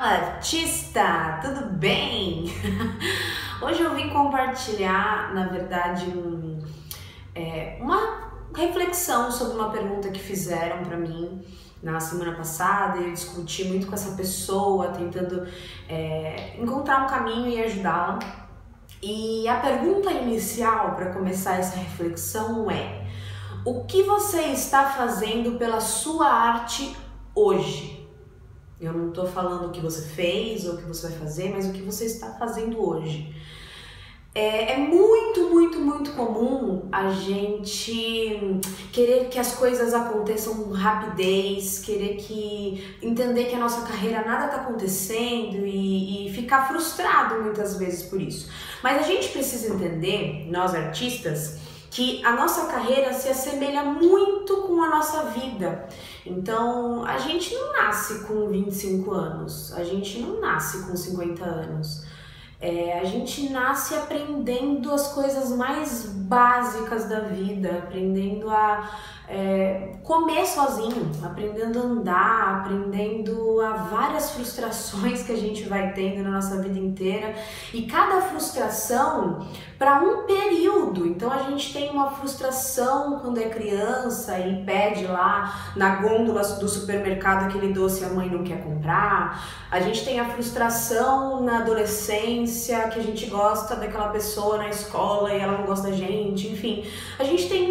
Artista, tudo bem? Hoje eu vim compartilhar, na verdade, um, é, uma reflexão sobre uma pergunta que fizeram para mim na semana passada. Eu discuti muito com essa pessoa, tentando é, encontrar um caminho e ajudá-la. E a pergunta inicial para começar essa reflexão é: o que você está fazendo pela sua arte hoje? Eu não estou falando o que você fez ou o que você vai fazer, mas o que você está fazendo hoje. É, é, muito, muito, muito comum a gente querer que as coisas aconteçam com rapidez, querer que entender que a nossa carreira nada está acontecendo e, e ficar frustrado muitas vezes por isso. Mas a gente precisa entender, nós artistas, que a nossa carreira se assemelha muito com a nossa vida. Então, a gente não nasce com 25 anos, a gente não nasce com 50 anos. É, a gente nasce aprendendo as coisas mais básicas da vida, aprendendo a é, comer sozinho, aprendendo a andar, aprendendo a várias frustrações que a gente vai tendo na nossa vida inteira e cada frustração para um período. Então a gente tem uma frustração quando é criança e pede lá na gôndola do supermercado aquele doce a mãe não quer comprar. A gente tem a frustração na adolescência que a gente gosta daquela pessoa na escola e ela não gosta da gente. Enfim, a gente tem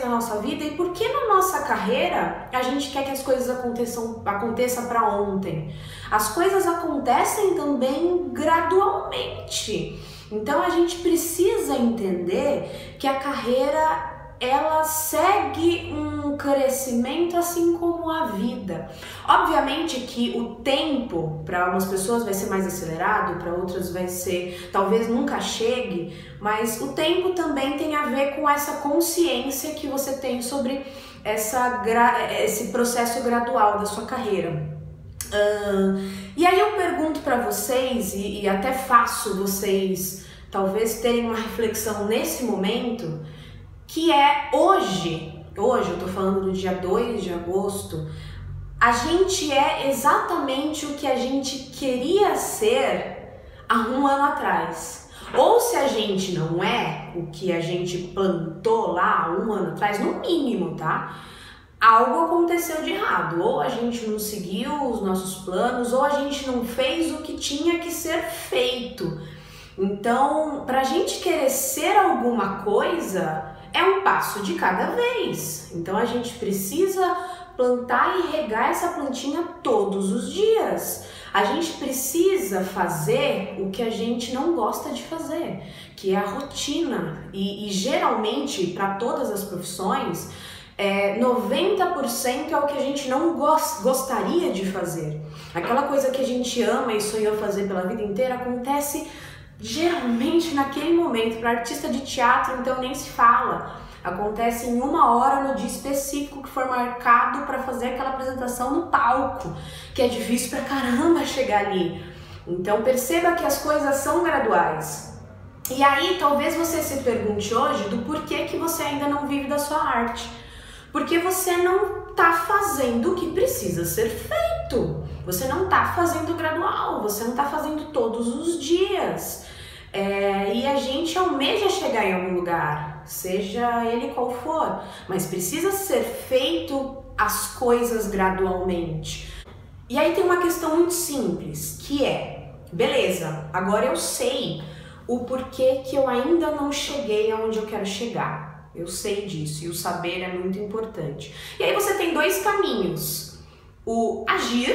na nossa nossa vida e por que na nossa carreira a gente quer que as coisas aconteçam aconteça para ontem. As coisas acontecem também gradualmente. Então a gente precisa entender que a carreira ela segue um crescimento assim como a vida. Obviamente que o tempo para algumas pessoas vai ser mais acelerado, para outras vai ser talvez nunca chegue, mas o tempo também tem a ver com essa consciência que você tem sobre essa esse processo gradual da sua carreira. Uh, e aí eu pergunto para vocês e, e até faço vocês talvez terem uma reflexão nesse momento que é hoje, hoje eu tô falando do dia 2 de agosto, a gente é exatamente o que a gente queria ser há um ano atrás. Ou se a gente não é o que a gente plantou lá há um ano atrás, no mínimo, tá? Algo aconteceu de errado. Ou a gente não seguiu os nossos planos, ou a gente não fez o que tinha que ser feito. Então, para a gente querer ser alguma coisa, é um passo de cada vez. Então a gente precisa plantar e regar essa plantinha todos os dias. A gente precisa fazer o que a gente não gosta de fazer, que é a rotina. E, e geralmente, para todas as profissões, é, 90% é o que a gente não gost, gostaria de fazer. Aquela coisa que a gente ama e sonhou fazer pela vida inteira acontece geralmente naquele momento. Para artista de teatro, então nem se fala. Acontece em uma hora no dia específico que for marcado para fazer aquela apresentação no palco, que é difícil pra caramba chegar ali. Então perceba que as coisas são graduais. E aí talvez você se pergunte hoje do porquê que você ainda não vive da sua arte. Porque você não está fazendo o que precisa ser feito. Você não está fazendo gradual, você não está fazendo todos os dias. É, e a gente almeja chegar em algum lugar, seja ele qual for, mas precisa ser feito as coisas gradualmente. E aí tem uma questão muito simples, que é, beleza, agora eu sei o porquê que eu ainda não cheguei aonde eu quero chegar. Eu sei disso e o saber é muito importante. E aí você tem dois caminhos: o agir,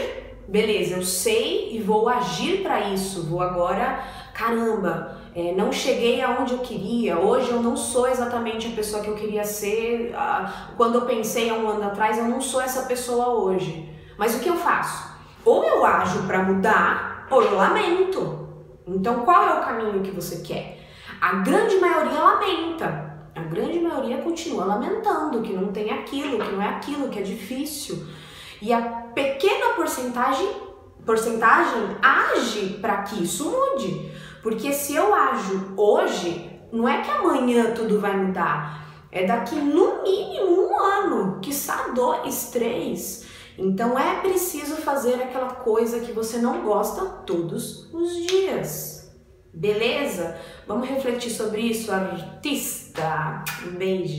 beleza, eu sei e vou agir para isso, vou agora caramba, é, não cheguei aonde eu queria, hoje eu não sou exatamente a pessoa que eu queria ser, quando eu pensei há um ano atrás, eu não sou essa pessoa hoje. Mas o que eu faço? Ou eu ajo para mudar, ou eu lamento. Então qual é o caminho que você quer? A grande maioria lamenta. A grande maioria continua lamentando que não tem aquilo, que não é aquilo, que é difícil. E a pequena porcentagem porcentagem age para que isso mude. Porque se eu ajo hoje, não é que amanhã tudo vai mudar. É daqui no mínimo um ano, que dois, três. Então é preciso fazer aquela coisa que você não gosta todos os dias. Beleza? Vamos refletir sobre isso, artista. Um beijo.